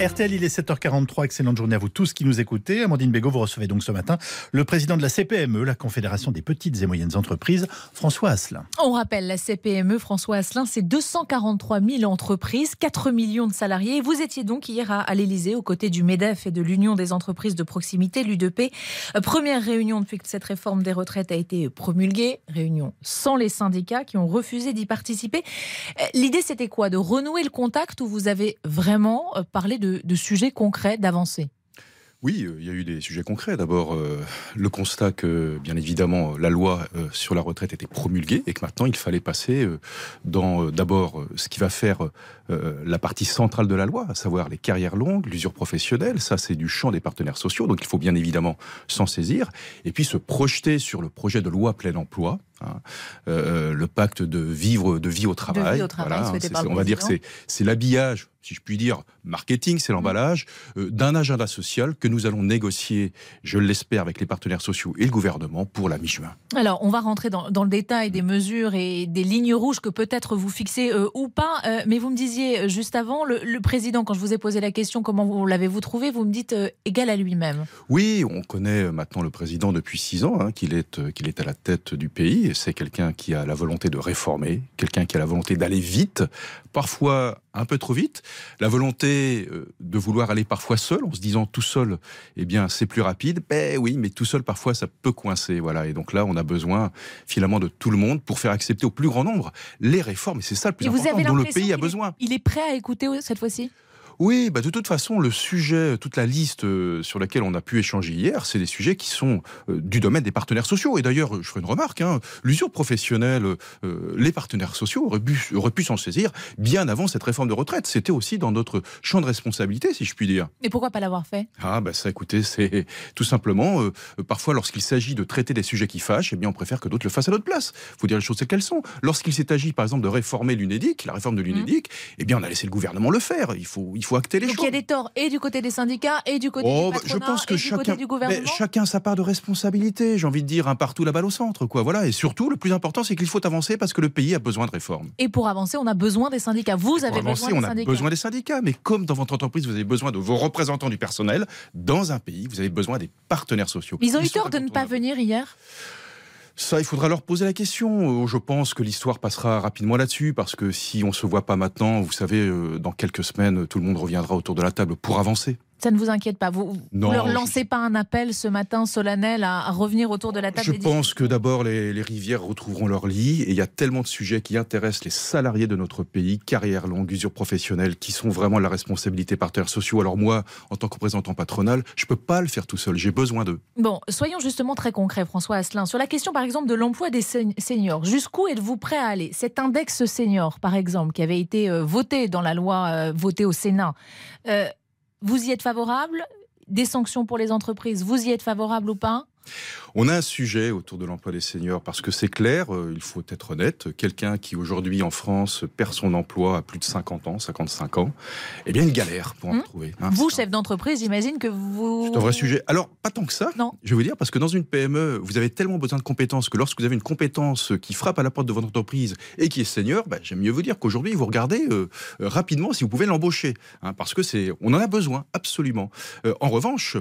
RTL, il est 7h43. Excellente journée à vous tous qui nous écoutez. Amandine Bégaud, vous recevez donc ce matin le président de la CPME, la Confédération des petites et moyennes entreprises, François Asselin. On rappelle, la CPME, François Asselin, c'est 243 000 entreprises, 4 millions de salariés. Vous étiez donc hier à, l'Elysée aux côtés du MEDEF et de l'Union des entreprises de proximité, l'UDP. Euh, première réunion depuis que cette réforme des retraites a été promulguée. Réunion sans les syndicats qui ont refusé d'y participer. Euh, l'idée, c'était quoi? De renouer le contact où vous avez vraiment euh, parlé de de, sujets concrets, d'avancées oui, euh, il y a eu des sujets concrets. D'abord, euh, le constat que, bien évidemment, la loi euh, sur la retraite était promulguée et que maintenant, il fallait passer dans, d'abord, ce qui va faire la partie centrale de la loi, à savoir les carrières longues, l'usure professionnelle. Ça, c'est du champ des partenaires sociaux, donc il faut bien évidemment s'en saisir. Et puis se projeter sur le projet de loi plein emploi, Hein. Euh, le pacte de vivre de vie au travail. on va dire que c'est l'habillage, si je puis dire, marketing, c'est l'emballage euh, d'un agenda social que nous allons négocier, je l'espère, avec les partenaires sociaux et le gouvernement pour la mi-juin. Alors, on va rentrer dans, le détail des mesures et des lignes rouges que peut-être vous fixez euh, ou pas. mais vous me disiez juste avant, le, président, quand je vous ai posé la question, comment l'avez-vous trouvé Vous me dites égal à lui-même. Oui, on connaît maintenant le président depuis six ans, hein, qu'il est, qu'il est à la tête du pays c'est quelqu'un qui a la volonté de réformer, quelqu'un qui a la volonté d'aller vite, parfois un peu trop vite, la volonté euh, de vouloir aller parfois seul, en se disant tout seul, eh bien c'est plus rapide. Ben oui, mais tout seul parfois ça peut coincer, voilà. Et donc là, on a besoin finalement de tout le monde pour faire accepter au plus grand nombre les réformes. Et c'est ça le plus important dont le pays a besoin. il est prêt à écouter cette fois-ci? Oui, bah de toute façon, le sujet, toute la liste euh, sur laquelle on a pu échanger hier, c'est des sujets qui sont euh, du domaine des partenaires sociaux. Et d'ailleurs, je ferai une remarque, hein, l'usure professionnelle, euh, les partenaires sociaux auraient pu, s'en saisir bien avant cette réforme de retraite. C'était aussi dans notre champ de responsabilité, si je puis dire. Mais pourquoi pas l'avoir fait? Ah, bah ça, écoutez, c'est tout simplement, parfois, lorsqu'il s'agit de traiter des sujets qui fâchent, eh bien, on préfère que d'autres le fassent à notre place. Il faut dire les choses telles qu'elles sont. Lorsqu'il s'est agi, par exemple, de réformer l'UNEDIC, la réforme de mmh. l'UNEDIC, eh bien, on a laissé le gouvernement le faire. Il faut, il faut acter les Donc il y a des torts et du côté des syndicats et du côté du oh, patronat, je pense que chacun, du gouvernement. chacun sa part de responsabilité. J'ai envie de dire un partout la balle au centre, quoi. Voilà. Et surtout, le plus important, c'est qu'il faut avancer parce que le pays a besoin de réformes. Et pour avancer, on a besoin des syndicats. Vous avez besoin des on a besoin des syndicats. Mais comme dans votre entreprise, vous avez besoin de vos représentants du personnel, dans un pays, vous avez besoin des partenaires sociaux. Ils ont eu tort de ne pas venir hier? Ça, il faudra leur poser la question. Euh, je pense que l'histoire passera rapidement là-dessus, parce que si on se voit pas maintenant, vous savez, euh, dans quelques semaines, tout le monde reviendra autour de la table pour avancer. Ça ne vous inquiète pas Vous ne leur lancez pas un appel ce matin solennel à, revenir autour de la table Je pense que d'abord les, rivières retrouveront leur lit et il y a tellement de sujets qui intéressent les salariés de notre pays, carrière longue, usure professionnelle, qui sont vraiment la responsabilité partenaires sociaux. Alors moi, en tant que représentant patronal, je ne peux pas le faire tout seul, j'ai besoin d'eux. Bon, soyons justement très concrets, François Asselin. Sur la question par exemple de l'emploi des seniors, jusqu'où êtes-vous prêt à aller? Cet index senior, par exemple, qui avait été euh, voté dans la loi euh, votée au Sénat, euh, vous y êtes favorable? Des sanctions pour les entreprises, vous y êtes favorable ou pas? On a un sujet autour de l'emploi des seniors parce que c'est clair, euh, il faut être honnête, quelqu'un qui aujourd'hui en France perd son emploi à plus de 50 ans, 55 ans, eh bien une galère pour en hmm. trouver. Hein, vous, chef d'entreprise, j'imagine que vous... C'est un vrai sujet. Alors, pas tant que ça, non. je vais vous dire, parce que dans une PME, vous avez tellement besoin de compétences que lorsque vous avez une compétence qui frappe à la porte de votre entreprise et qui est senior, bah, j'aime mieux vous dire qu'aujourd'hui, vous regardez euh, euh, rapidement si vous pouvez l'embaucher, hein, parce que c'est, on en a besoin, absolument. en revanche,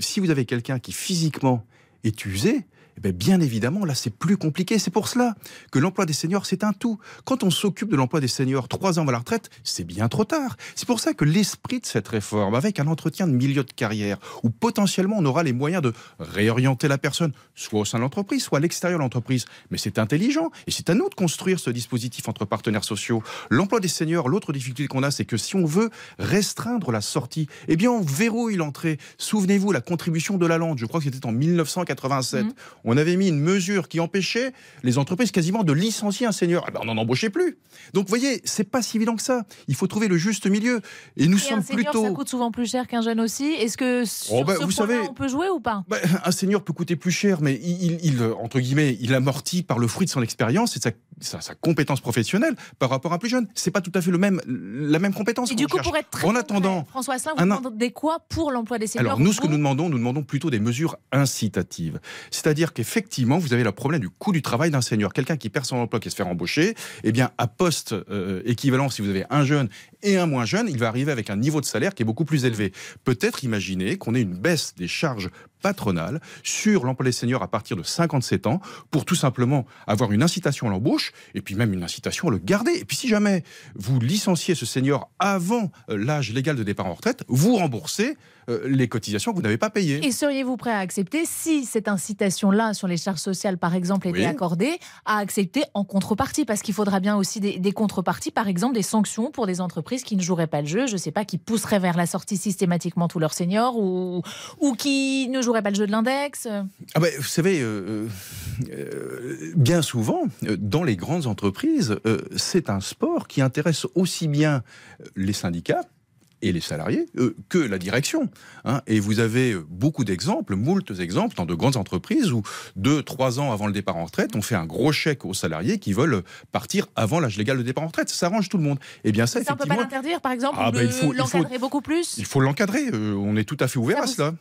si vous avez quelqu'un qui physiquement est usé, eh ben, bien, évidemment, là, c'est plus compliqué. C'est pour cela que l'emploi des seniors, c'est un tout. Quand on s'occupe de l'emploi des seniors trois ans avant la retraite, c'est bien trop tard. C'est pour ça que l'esprit de cette réforme, avec un entretien de milieu de carrière, où potentiellement on aura les moyens de réorienter la personne, soit au sein de l'entreprise, soit à l'extérieur de l'entreprise. Mais c'est intelligent. Et c'est à nous de construire ce dispositif entre partenaires sociaux. L'emploi des seniors, l'autre difficulté qu'on a, c'est que si on veut restreindre la sortie, eh bien, on verrouille l'entrée. Souvenez-vous, la contribution de la lande, je crois que c'était en 1987 on avait mis une mesure qui empêchait les entreprises quasiment de licencier un senior. Eh ben, on n'en embauchait plus. Donc, vous voyez, c'est pas si évident que ça. Il faut trouver le juste milieu. Et nous sommes un senior, plutôt. Ça coûte souvent plus cher qu'un jeune aussi. Est-ce que sur oh, ben, ce vous savez, on peut jouer ou pas? ben, Un senior peut coûter plus cher, mais il, entre guillemets, il amortit par le fruit de son expérience et de sa sa, sa, compétence professionnelle par rapport à un plus jeune. C'est pas tout à fait le même, la même compétence. Et du coup, cherche. pour être très en attendant, François Asselin, vous demandez quoi pour l'emploi des seniors? Alors nous, ce que nous demandons, nous demandons plutôt des mesures incitatives. C'est-à-dire qu'effectivement, vous avez le problème du coût du travail d'un senior. Quelqu'un qui perd son emploi, qui se fait embaucher, eh bien, à poste euh, équivalent, si vous avez un jeune et un moins jeune, il va arriver avec un niveau de salaire qui est beaucoup plus élevé. Peut-être imaginer qu'on ait une baisse des charges patronales sur l'emploi des seniors à partir de 57 ans pour tout simplement avoir une incitation à l'embauche et puis même une incitation à le garder. Et puis si jamais vous licenciez ce senior avant euh, l'âge légal de départ en retraite, vous remboursez euh, les cotisations que vous n'avez pas payées. Et seriez-vous prêt à accepter, si cette incitation-là sur les charges sociales, par exemple, était Oui. accordée, à accepter en contrepartie? Parce qu'il faudra bien aussi des, des contreparties, par exemple des sanctions pour des entreprises qui ne joueraient pas le jeu, je ne sais pas, qui pousseraient vers la sortie systématiquement tous leurs seniors ou, ou qui ne joueraient pas le jeu de l'index. Ah ben, vous savez, euh, euh, bien souvent, euh, dans les grandes entreprises, euh, c'est un sport qui intéresse aussi bien euh, les syndicats et les salariés euh, que la direction. hein. Et vous avez euh, beaucoup d'exemples, moultes exemples dans de grandes entreprises où deux, trois ans avant le départ en retraite, on fait un gros chèque aux salariés qui veulent partir avant l'âge légal de départ en retraite. Ça arrange tout le monde. Et bien ça, Ça, on ne peut pas effectivement, l'interdire, par exemple, Ah, bah, il faut- l'encadrer beaucoup plus il faut l'encadrer. Euh, on est tout à fait ouvert Ça à cela.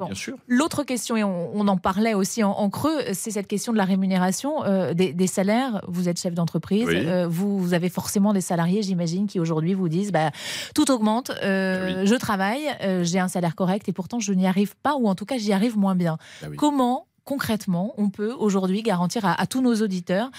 Bon. Bien sûr. L'autre question, et on, on en parlait aussi en, en creux, c'est cette question de la rémunération euh, des, des salaires. Vous êtes chef d'entreprise, Oui. euh, vous, vous avez forcément des salariés, j'imagine, qui aujourd'hui vous disent bah, tout augmente, euh, je travaille, j'ai un salaire correct et pourtant je n'y arrive pas, ou en tout cas j'y arrive moins bien. Ah oui. Comment concrètement on peut aujourd'hui garantir à, à tous nos auditeurs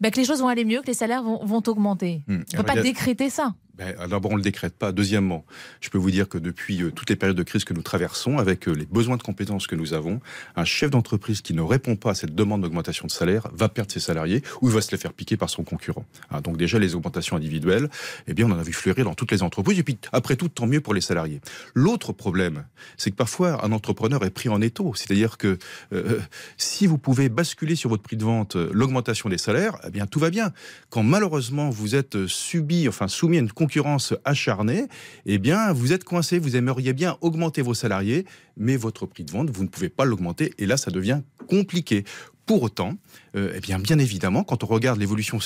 bah, que les choses vont aller mieux, que les salaires vont, vont augmenter? Hmm. On ne peut pas a- décréter ça. Ben, D'abord, on ne le décrète pas. Deuxièmement, je peux vous dire que depuis euh, toutes les périodes de crise que nous traversons, avec euh, les besoins de compétences que nous avons, un chef d'entreprise qui ne répond pas à cette demande d'augmentation de salaire va perdre ses salariés ou va se les faire piquer par son concurrent. Hein, donc déjà, les augmentations individuelles, eh bien, on en a vu fleurir dans toutes les entreprises. Et puis, après tout, tant mieux pour les salariés. L'autre problème, c'est que parfois, un entrepreneur est pris en étau. C'est-à-dire que euh, si vous pouvez basculer sur votre prix de vente euh, l'augmentation des salaires, eh bien, tout va bien. Quand malheureusement, vous êtes euh, subi, enfin, soumis à une concurrence acharnée, eh bien, vous êtes coincé. Vous aimeriez bien augmenter vos salariés, mais votre prix de vente, vous ne pouvez pas l'augmenter. Et là, ça devient compliqué. Pour autant, euh, eh bien, bien évidemment, quand on regarde l'évolution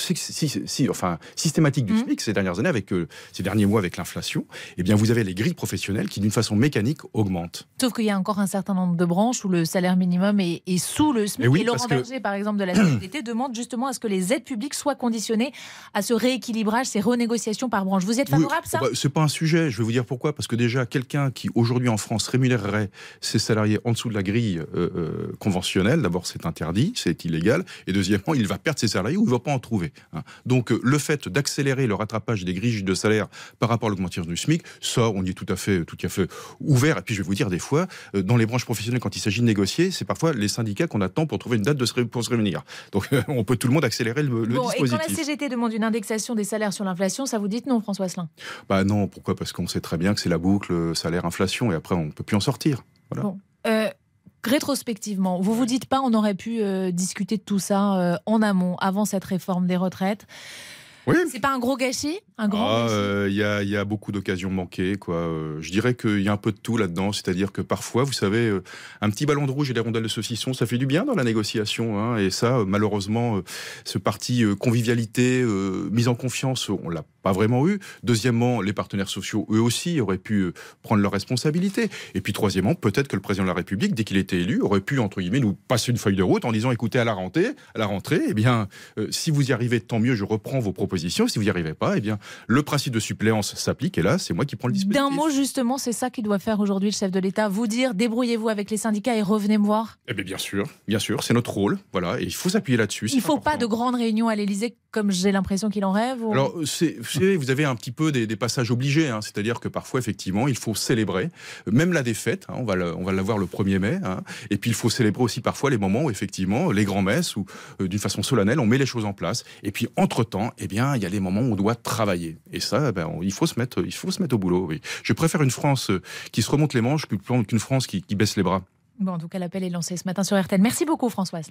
enfin, systématique du Mhm. SMIC ces dernières années, avec euh, ces derniers mois avec l'inflation, eh bien, vous avez les grilles professionnelles qui, d'une façon mécanique, augmentent. Sauf qu'il y a encore un certain nombre de branches où le salaire minimum est, est sous le SMIC. Mais oui, et Laurent que- Berger, par exemple, de la CFDT, demande justement à ce que les aides publiques soient conditionnées à ce rééquilibrage, ces renégociations par branche. Vous y êtes favorable, Oui, ça bah, C'est pas un sujet. Je vais vous dire pourquoi. Parce que déjà, quelqu'un qui aujourd'hui en France rémunérerait ses salariés en dessous de la grille euh, euh, conventionnelle, d'abord c'est interdit, c'est illégal, et deuxièmement, il va perdre ses salariés ou il va pas en trouver. hein. Donc euh, le fait d'accélérer le rattrapage des grilles de salaire par rapport à l'augmentation du SMIC, ça, on y est tout à fait, tout à fait ouvert. Et puis je vais vous dire des fois, euh, dans les branches professionnelles, quand il s'agit de négocier, c'est parfois les syndicats qu'on attend pour trouver une date de se pour se réunir. Donc on peut tout le monde accélérer le, le Bon, et quand la dispositif. CGT demande une indexation des salaires sur l'inflation, ça vous dit non, François Asselin? Bah non, pourquoi? Parce qu'on sait très bien que c'est la boucle euh, salaire-inflation et après on ne peut plus en sortir. Voilà. Bon. Euh, rétrospectivement, vous vous dites pas on aurait pu euh, discuter de tout ça euh, en amont, avant cette réforme des retraites Oui. C'est pas un gros gâchis? Un grand Ah, gâchis? euh, Il y, a, il y a beaucoup d'occasions manquées. Quoi. Euh, je dirais qu'il y a un peu de tout là-dedans. C'est-à-dire que parfois, vous savez, euh, un petit ballon de rouge et des rondelles de saucisson, ça fait du bien dans la négociation. hein. et ça, malheureusement, ce parti convivialité, mise en confiance, on l'a pas vraiment eu. Deuxièmement, les partenaires sociaux, eux aussi, auraient pu prendre leurs responsabilités. Et puis troisièmement, peut-être que le président de la République, dès qu'il était élu, aurait pu, entre guillemets, nous passer une feuille de route en disant, écoutez, à la rentrée, à la rentrée eh bien, euh, si vous y arrivez, tant mieux, je reprends vos propositions. Si vous n'y arrivez pas, eh bien, le principe de suppléance s'applique et là, c'est moi qui prends le dispositif. D'un mot, justement, c'est ça qu'il doit faire aujourd'hui le chef de l'État. Vous dire, débrouillez-vous avec les syndicats et revenez me voir. Eh bien, bien sûr, bien sûr, c'est notre rôle, voilà, et il faut s'appuyer là-dessus. Il ne faut pas de grandes réunions à l'Élysée comme j'ai l'impression qu'il en rêve. ou- Alors, vous savez, vous avez un petit peu des, des passages obligés, hein, c'est-à-dire que parfois, effectivement, il faut célébrer, même la défaite, hein, on va le- l'avoir le 1er mai, hein, et puis il faut célébrer aussi parfois les moments où, effectivement, les grands-messes, où euh, d'une façon solennelle, on met les choses en place, et puis entre-temps, eh bien, il y a les moments où on doit travailler, et ça, ben, on- il, faut se mettre, il faut se mettre au boulot, oui. Je préfère une France euh, qui se remonte les manches qu'une France qui, qui baisse les bras. Bon, en tout cas, l'appel est lancé ce matin sur RTL. Merci beaucoup, Françoise.